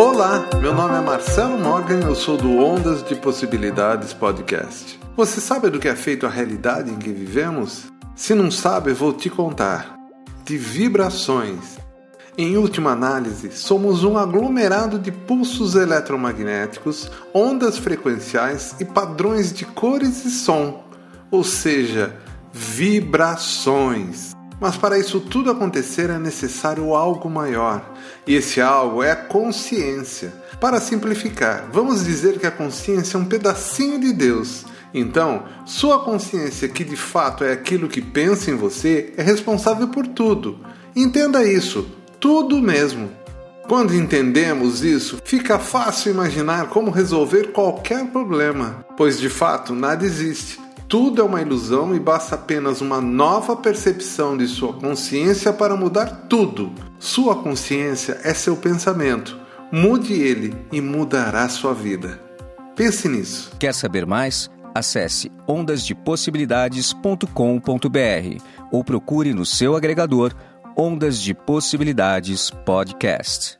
Olá, meu nome é Marcelo Morgan, eu sou do Ondas de Possibilidades Podcast. Você sabe do que é feito a realidade em que vivemos? Se não sabe, vou te contar. De vibrações. Em última análise, somos um aglomerado de pulsos eletromagnéticos, ondas frequenciais e padrões de cores e som, ou seja, vibrações. Mas para isso tudo acontecer é necessário algo maior, e esse algo é a consciência. Para simplificar, vamos dizer que a consciência é um pedacinho de Deus. Então, sua consciência, que de fato é aquilo que pensa em você, é responsável por tudo. Entenda isso, tudo mesmo. Quando entendemos isso, fica fácil imaginar como resolver qualquer problema, pois de fato nada existe tudo é uma ilusão e basta apenas uma nova percepção de sua consciência para mudar tudo. Sua consciência é seu pensamento. Mude ele e mudará sua vida. Pense nisso. Quer saber mais? Acesse ondasdepossibilidades.com.br ou procure no seu agregador Ondas de Possibilidades Podcast.